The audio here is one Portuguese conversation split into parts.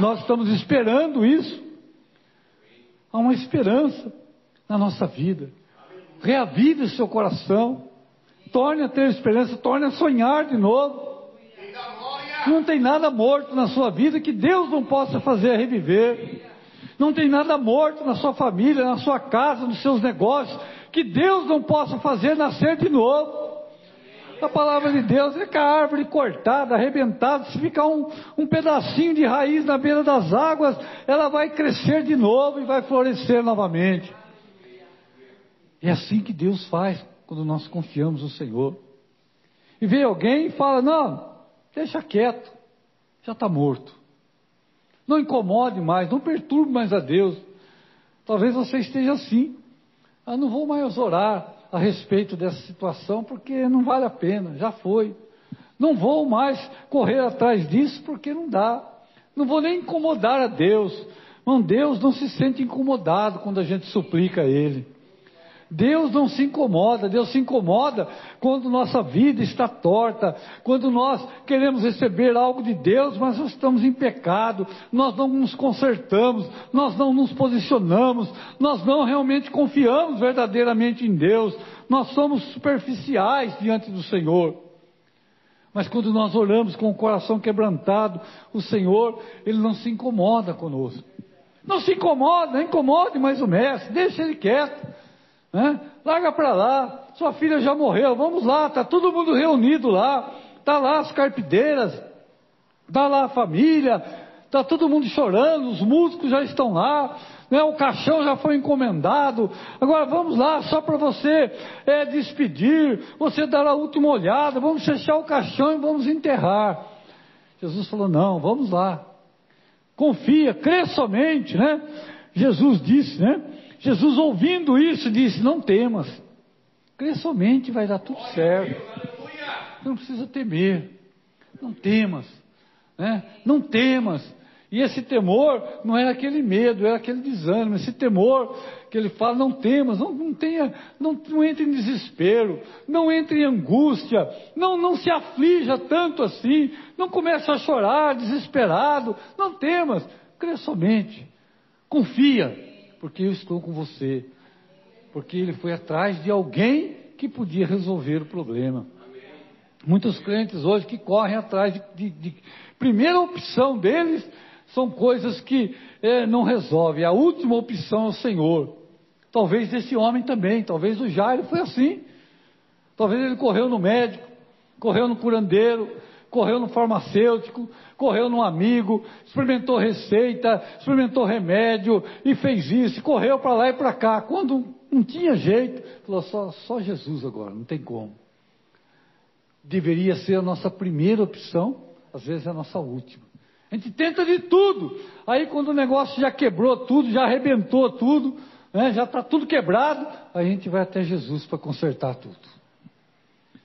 Nós estamos esperando isso. Há uma esperança na nossa vida. Reavive o seu coração. Torne a ter esperança, torne a sonhar de novo. Não tem nada morto na sua vida que Deus não possa fazer reviver. Não tem nada morto na sua família, na sua casa, nos seus negócios, que Deus não possa fazer nascer de novo. A palavra de Deus é que a árvore cortada, arrebentada, se ficar um, um pedacinho de raiz na beira das águas, ela vai crescer de novo e vai florescer novamente. É assim que Deus faz quando nós confiamos no Senhor. E vem alguém e fala: Não, deixa quieto, já está morto. Não incomode mais, não perturbe mais a Deus. Talvez você esteja assim. Ah, não vou mais orar a respeito dessa situação, porque não vale a pena, já foi. Não vou mais correr atrás disso, porque não dá. Não vou nem incomodar a Deus. Não, Deus não se sente incomodado quando a gente suplica a Ele. Deus não se incomoda, Deus se incomoda quando nossa vida está torta, quando nós queremos receber algo de Deus, mas nós estamos em pecado, nós não nos consertamos, nós não nos posicionamos, nós não realmente confiamos verdadeiramente em Deus, nós somos superficiais diante do Senhor. Mas quando nós oramos com o coração quebrantado, o Senhor, Ele não se incomoda conosco. Não se incomoda, incomode mais o mestre, deixa ele quieto. Né? Larga para lá, sua filha já morreu, vamos lá, está todo mundo reunido lá, está lá as carpideiras, está lá a família, está todo mundo chorando, os músicos já estão lá, né? o caixão já foi encomendado, agora vamos lá, só para você é, despedir, você dar a última olhada, vamos fechar o caixão e vamos enterrar. Jesus falou: não, vamos lá, confia, crê somente, né? Jesus disse, né? Jesus, ouvindo isso, disse: Não temas, crê somente, vai dar tudo certo. Não precisa temer, não temas, né? não temas. E esse temor não é aquele medo, é aquele desânimo. Esse temor que ele fala, não temas, não, não tenha, não, não entre em desespero, não entre em angústia, não, não se aflija tanto assim, não comece a chorar desesperado, não temas, crê somente, confia, porque eu estou com você. Porque ele foi atrás de alguém que podia resolver o problema. Muitos crentes hoje que correm atrás de, de, de primeira opção deles são coisas que é, não resolvem. A última opção é o Senhor. Talvez esse homem também, talvez o Jairo foi assim. Talvez ele correu no médico, correu no curandeiro, correu no farmacêutico, correu no amigo, experimentou receita, experimentou remédio e fez isso, correu para lá e para cá. Quando não tinha jeito, falou só, só Jesus agora, não tem como. Deveria ser a nossa primeira opção, às vezes é a nossa última. A gente tenta de tudo. Aí quando o negócio já quebrou tudo, já arrebentou tudo, né, já está tudo quebrado, a gente vai até Jesus para consertar tudo.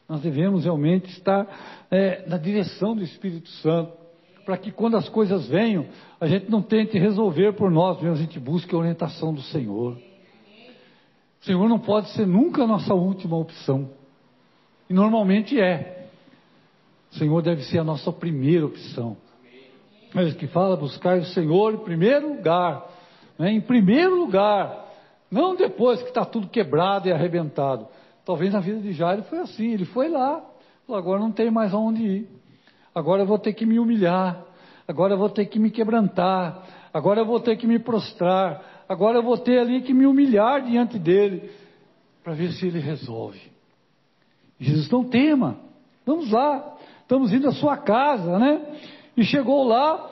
Nós devemos realmente estar é, na direção do Espírito Santo, para que quando as coisas venham, a gente não tente resolver por nós mesmos, a gente busque a orientação do Senhor. O Senhor não pode ser nunca a nossa última opção. E normalmente é. O Senhor deve ser a nossa primeira opção. Mas que fala buscar o Senhor em primeiro lugar. Né? Em primeiro lugar. Não depois que está tudo quebrado e arrebentado. Talvez na vida de Jairo foi assim, ele foi lá, falou, agora não tem mais aonde ir. Agora eu vou ter que me humilhar, agora eu vou ter que me quebrantar, agora eu vou ter que me prostrar, agora eu vou ter ali que me humilhar diante dele, para ver se ele resolve. Jesus não tema, vamos lá, estamos indo à sua casa, né? E chegou lá,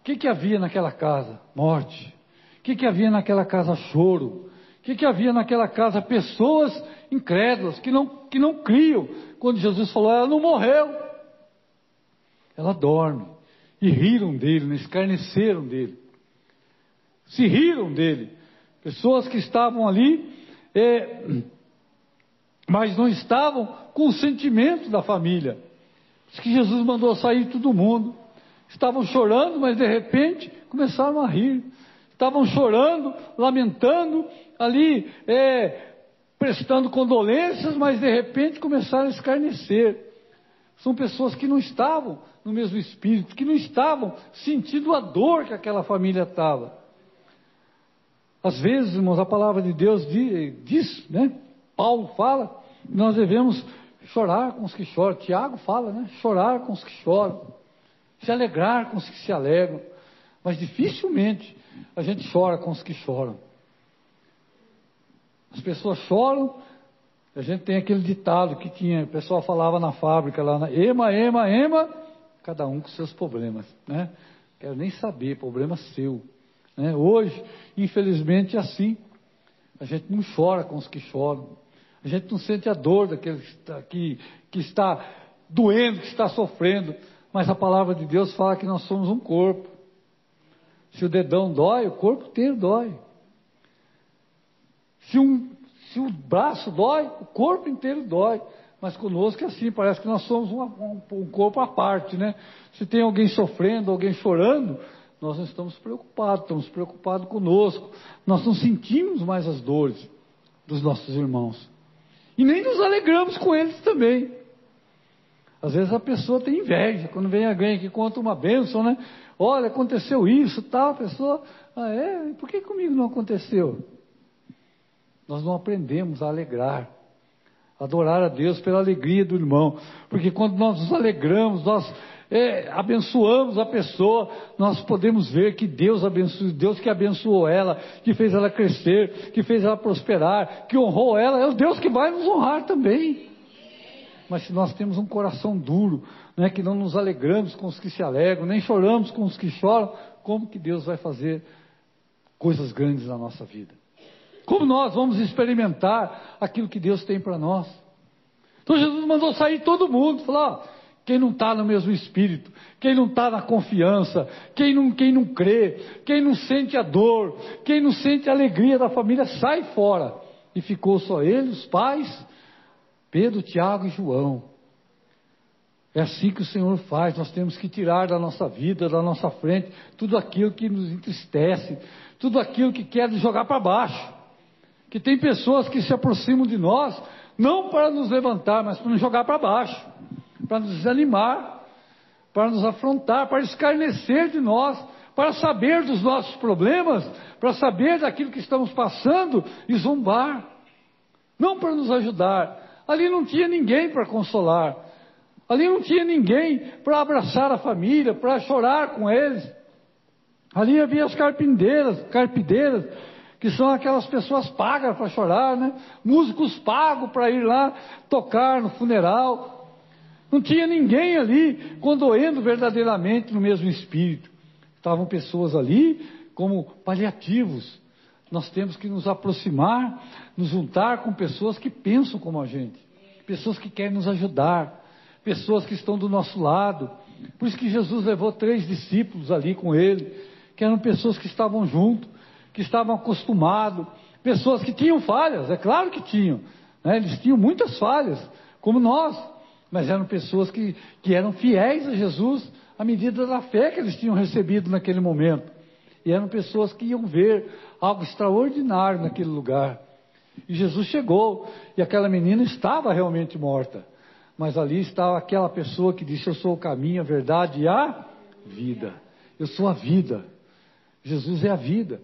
o que, que havia naquela casa? Morte. O que, que havia naquela casa? Choro. O que, que havia naquela casa? Pessoas incrédulas, que não, que não criam. Quando Jesus falou, ela não morreu, ela dorme. E riram dele, né? escarneceram dele. Se riram dele. Pessoas que estavam ali, é, mas não estavam com o sentimento da família. Diz que Jesus mandou sair todo mundo. Estavam chorando, mas de repente começaram a rir. Estavam chorando, lamentando, ali é, prestando condolências, mas de repente começaram a escarnecer. São pessoas que não estavam no mesmo espírito, que não estavam sentindo a dor que aquela família estava. Às vezes, irmãos, a palavra de Deus diz, né? Paulo fala, nós devemos chorar com os que choram. Tiago fala, né? Chorar com os que choram. Se alegrar com os que se alegram. Mas dificilmente a gente chora com os que choram. As pessoas choram. A gente tem aquele ditado que tinha, o pessoal falava na fábrica lá, na, ema, ema, ema, cada um com seus problemas, né? Quero nem saber, problema seu. Né? Hoje, infelizmente, é assim. A gente não chora com os que choram. A gente não sente a dor daquele que, que está doendo, que está sofrendo. Mas a palavra de Deus fala que nós somos um corpo. Se o dedão dói, o corpo inteiro dói. Se, um, se o braço dói, o corpo inteiro dói. Mas conosco é assim, parece que nós somos um, um, um corpo à parte, né? Se tem alguém sofrendo, alguém chorando, nós não estamos preocupados, estamos preocupados conosco. Nós não sentimos mais as dores dos nossos irmãos. E nem nos alegramos com eles também. Às vezes a pessoa tem inveja, quando vem alguém que conta uma bênção, né? Olha, aconteceu isso, tal, a pessoa, ah é? Por que comigo não aconteceu? Nós não aprendemos a alegrar, adorar a Deus pela alegria do irmão, porque quando nós nos alegramos, nós é, abençoamos a pessoa, nós podemos ver que Deus abençoou, Deus que abençoou ela, que fez ela crescer, que fez ela prosperar, que honrou ela, é o Deus que vai nos honrar também. Mas se nós temos um coração duro, né, que não nos alegramos com os que se alegram, nem choramos com os que choram, como que Deus vai fazer coisas grandes na nossa vida? Como nós vamos experimentar aquilo que Deus tem para nós? Então Jesus mandou sair todo mundo, falou, quem não está no mesmo espírito, quem não está na confiança, quem não, quem não crê, quem não sente a dor, quem não sente a alegria da família, sai fora. E ficou só ele, os pais, Pedro, Tiago e João. É assim que o Senhor faz, nós temos que tirar da nossa vida, da nossa frente, tudo aquilo que nos entristece, tudo aquilo que quer nos jogar para baixo. Que tem pessoas que se aproximam de nós, não para nos levantar, mas para nos jogar para baixo para nos desanimar, para nos afrontar, para escarnecer de nós, para saber dos nossos problemas, para saber daquilo que estamos passando e zombar. Não para nos ajudar. Ali não tinha ninguém para consolar. Ali não tinha ninguém para abraçar a família, para chorar com eles. Ali havia as carpindeiras, carpideiras, que são aquelas pessoas pagas para chorar, né? Músicos pagos para ir lá tocar no funeral. Não tinha ninguém ali condoendo verdadeiramente no mesmo espírito. Estavam pessoas ali como paliativos. Nós temos que nos aproximar, nos juntar com pessoas que pensam como a gente, pessoas que querem nos ajudar, pessoas que estão do nosso lado. Por isso que Jesus levou três discípulos ali com ele, que eram pessoas que estavam junto, que estavam acostumados, pessoas que tinham falhas, é claro que tinham, né? eles tinham muitas falhas, como nós mas eram pessoas que, que eram fiéis a Jesus à medida da fé que eles tinham recebido naquele momento. E eram pessoas que iam ver algo extraordinário naquele lugar. E Jesus chegou e aquela menina estava realmente morta. Mas ali estava aquela pessoa que disse: Eu sou o caminho, a verdade e a vida. Eu sou a vida. Jesus é a vida.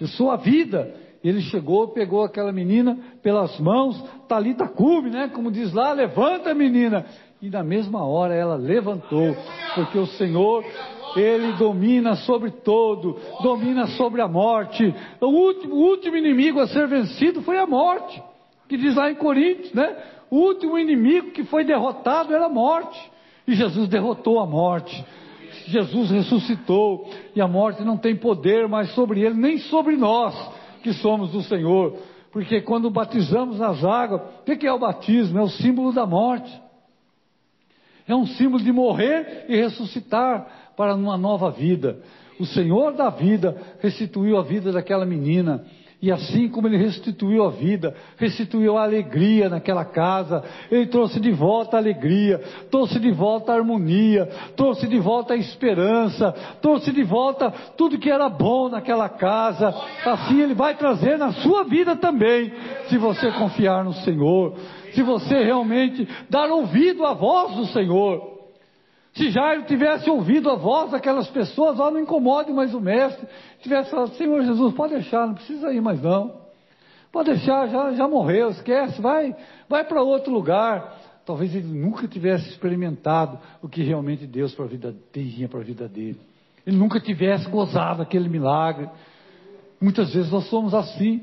Eu sou a vida. Ele chegou, pegou aquela menina pelas mãos, talita cume, né? Como diz lá, levanta menina. E na mesma hora ela levantou, porque o Senhor, Ele domina sobre todo, domina sobre a morte. O último, o último inimigo a ser vencido foi a morte, que diz lá em Coríntios, né? O último inimigo que foi derrotado era a morte. E Jesus derrotou a morte. Jesus ressuscitou e a morte não tem poder mais sobre ele, nem sobre nós que somos do Senhor. Porque quando batizamos nas águas, o que é o batismo? É o símbolo da morte. É um símbolo de morrer e ressuscitar para uma nova vida. O Senhor da vida restituiu a vida daquela menina e assim como ele restituiu a vida, restituiu a alegria naquela casa, ele trouxe de volta a alegria, trouxe de volta a harmonia, trouxe de volta a esperança, trouxe de volta tudo que era bom naquela casa. Assim ele vai trazer na sua vida também, se você confiar no Senhor, se você realmente dar ouvido à voz do Senhor. Se Jairo tivesse ouvido a voz daquelas pessoas, ó, não incomode mais o mestre, tivesse falado, Senhor Jesus, pode deixar, não precisa ir mais não. Pode deixar, já, já morreu, esquece, vai, vai para outro lugar. Talvez ele nunca tivesse experimentado o que realmente Deus para a vida, tinha para a vida dele. Ele nunca tivesse gozado aquele milagre. Muitas vezes nós somos assim.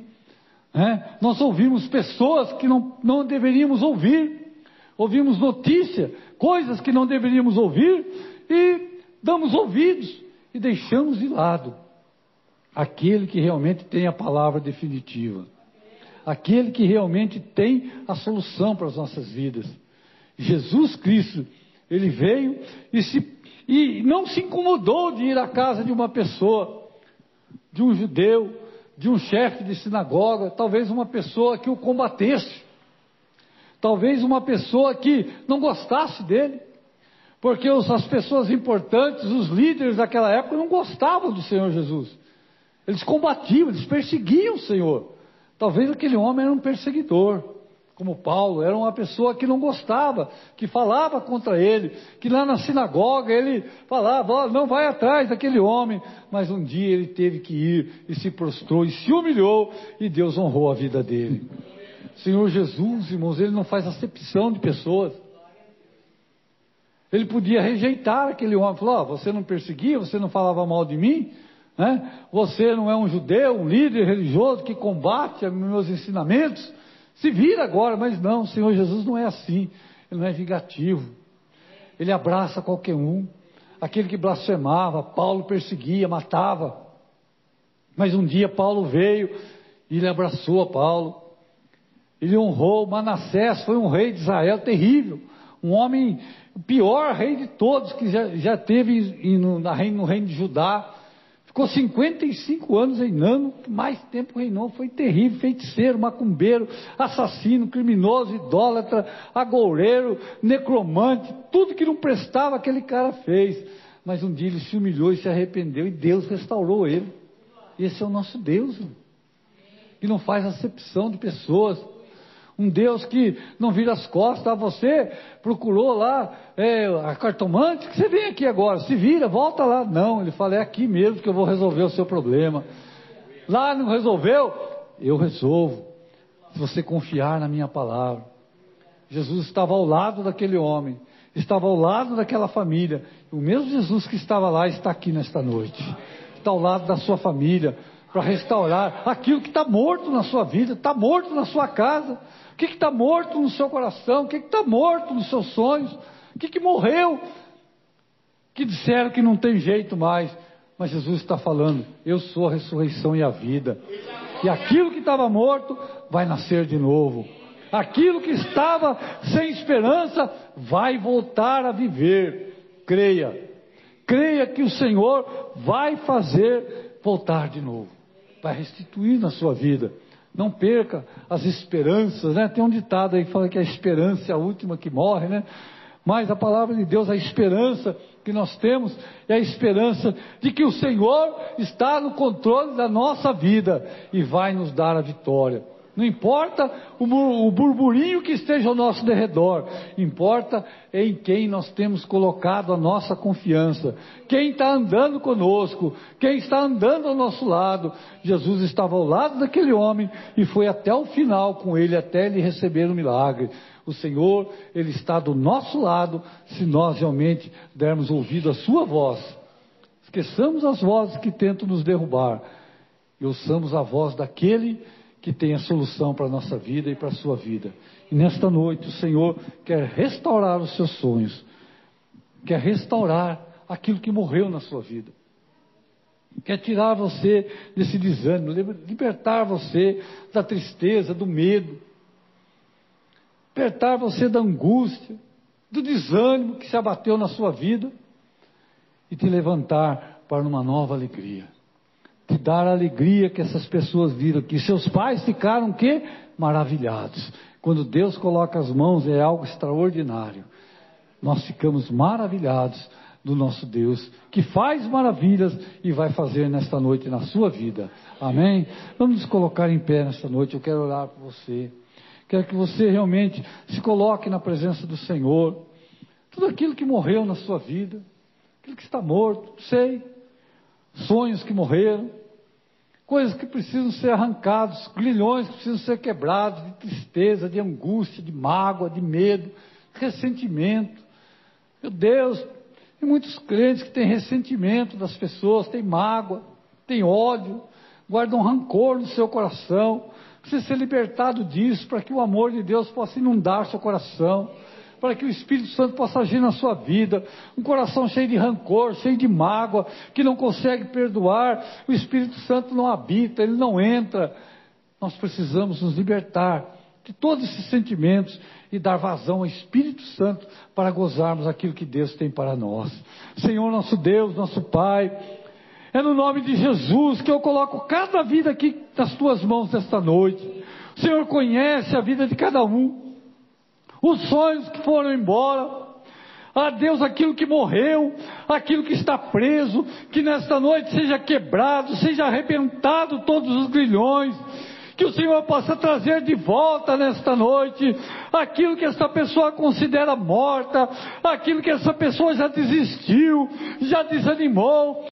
Né? Nós ouvimos pessoas que não, não deveríamos ouvir. Ouvimos notícia, coisas que não deveríamos ouvir e damos ouvidos e deixamos de lado aquele que realmente tem a palavra definitiva aquele que realmente tem a solução para as nossas vidas. Jesus Cristo, ele veio e, se, e não se incomodou de ir à casa de uma pessoa, de um judeu, de um chefe de sinagoga, talvez uma pessoa que o combatesse, talvez uma pessoa que não gostasse dele, porque os, as pessoas importantes, os líderes daquela época não gostavam do Senhor Jesus. Eles combatiam, eles perseguiam o Senhor. Talvez aquele homem era um perseguidor, como Paulo, era uma pessoa que não gostava, que falava contra ele, que lá na sinagoga ele falava, oh, não vai atrás daquele homem, mas um dia ele teve que ir e se prostrou e se humilhou e Deus honrou a vida dele. Senhor Jesus, irmãos, ele não faz acepção de pessoas. Ele podia rejeitar aquele homem, falar, oh, você não perseguia, você não falava mal de mim, né? Você não é um judeu, um líder religioso que combate meus ensinamentos. Se vira agora, mas não, o Senhor Jesus não é assim. Ele não é vingativo. Ele abraça qualquer um. Aquele que blasfemava, Paulo perseguia, matava. Mas um dia Paulo veio e ele abraçou a Paulo. Ele honrou Manassés, foi um rei de Israel terrível. Um homem, o pior rei de todos que já, já teve no, no reino de Judá. Ficou 55 anos reinando, mais tempo reinou, foi terrível, feiticeiro, macumbeiro, assassino, criminoso, idólatra, agoureiro, necromante, tudo que não prestava aquele cara fez. Mas um dia ele se humilhou e se arrependeu e Deus restaurou ele. Esse é o nosso Deus, que não faz acepção de pessoas um Deus que não vira as costas a você, procurou lá é, a cartomante, que você vem aqui agora, se vira, volta lá. Não, ele fala, é aqui mesmo que eu vou resolver o seu problema. Lá não resolveu? Eu resolvo. Se você confiar na minha palavra. Jesus estava ao lado daquele homem, estava ao lado daquela família. O mesmo Jesus que estava lá está aqui nesta noite. Está ao lado da sua família, para restaurar aquilo que está morto na sua vida, está morto na sua casa. O que está morto no seu coração? O que está morto nos seus sonhos? O que, que morreu? Que disseram que não tem jeito mais. Mas Jesus está falando: Eu sou a ressurreição e a vida. E aquilo que estava morto vai nascer de novo. Aquilo que estava sem esperança vai voltar a viver. Creia. Creia que o Senhor vai fazer voltar de novo. Vai restituir na sua vida. Não perca as esperanças, né? Tem um ditado aí que fala que a esperança é a última que morre, né? Mas a palavra de Deus, a esperança que nós temos é a esperança de que o Senhor está no controle da nossa vida e vai nos dar a vitória. Não importa o burburinho que esteja ao nosso derredor, importa em quem nós temos colocado a nossa confiança, quem está andando conosco, quem está andando ao nosso lado. Jesus estava ao lado daquele homem e foi até o final com ele, até ele receber o milagre. O Senhor, Ele está do nosso lado, se nós realmente dermos ouvido à Sua voz. Esqueçamos as vozes que tentam nos derrubar e ouçamos a voz daquele que que tem a solução para a nossa vida e para a sua vida. E nesta noite o Senhor quer restaurar os seus sonhos, quer restaurar aquilo que morreu na sua vida. Quer tirar você desse desânimo, libertar você da tristeza, do medo, libertar você da angústia, do desânimo que se abateu na sua vida e te levantar para uma nova alegria te dar alegria que essas pessoas viram aqui. Seus pais ficaram que maravilhados. Quando Deus coloca as mãos é algo extraordinário. Nós ficamos maravilhados do nosso Deus, que faz maravilhas e vai fazer nesta noite na sua vida. Amém? Vamos nos colocar em pé nesta noite. Eu quero orar por você. Quero que você realmente se coloque na presença do Senhor. Tudo aquilo que morreu na sua vida, aquilo que está morto, sei. Sonhos que morreram, coisas que precisam ser arrancados, grilhões que precisam ser quebrados, de tristeza, de angústia, de mágoa, de medo, ressentimento. Meu Deus, tem muitos crentes que têm ressentimento das pessoas, têm mágoa, têm ódio, guardam rancor no seu coração. Precisa ser libertado disso para que o amor de Deus possa inundar seu coração para que o Espírito Santo possa agir na sua vida. Um coração cheio de rancor, cheio de mágoa, que não consegue perdoar, o Espírito Santo não habita, ele não entra. Nós precisamos nos libertar de todos esses sentimentos e dar vazão ao Espírito Santo para gozarmos aquilo que Deus tem para nós. Senhor nosso Deus, nosso Pai, é no nome de Jesus que eu coloco cada vida aqui nas tuas mãos nesta noite. O Senhor conhece a vida de cada um os sonhos que foram embora. A Deus aquilo que morreu, aquilo que está preso, que nesta noite seja quebrado, seja arrebentado todos os grilhões, que o Senhor possa trazer de volta nesta noite aquilo que essa pessoa considera morta, aquilo que essa pessoa já desistiu, já desanimou,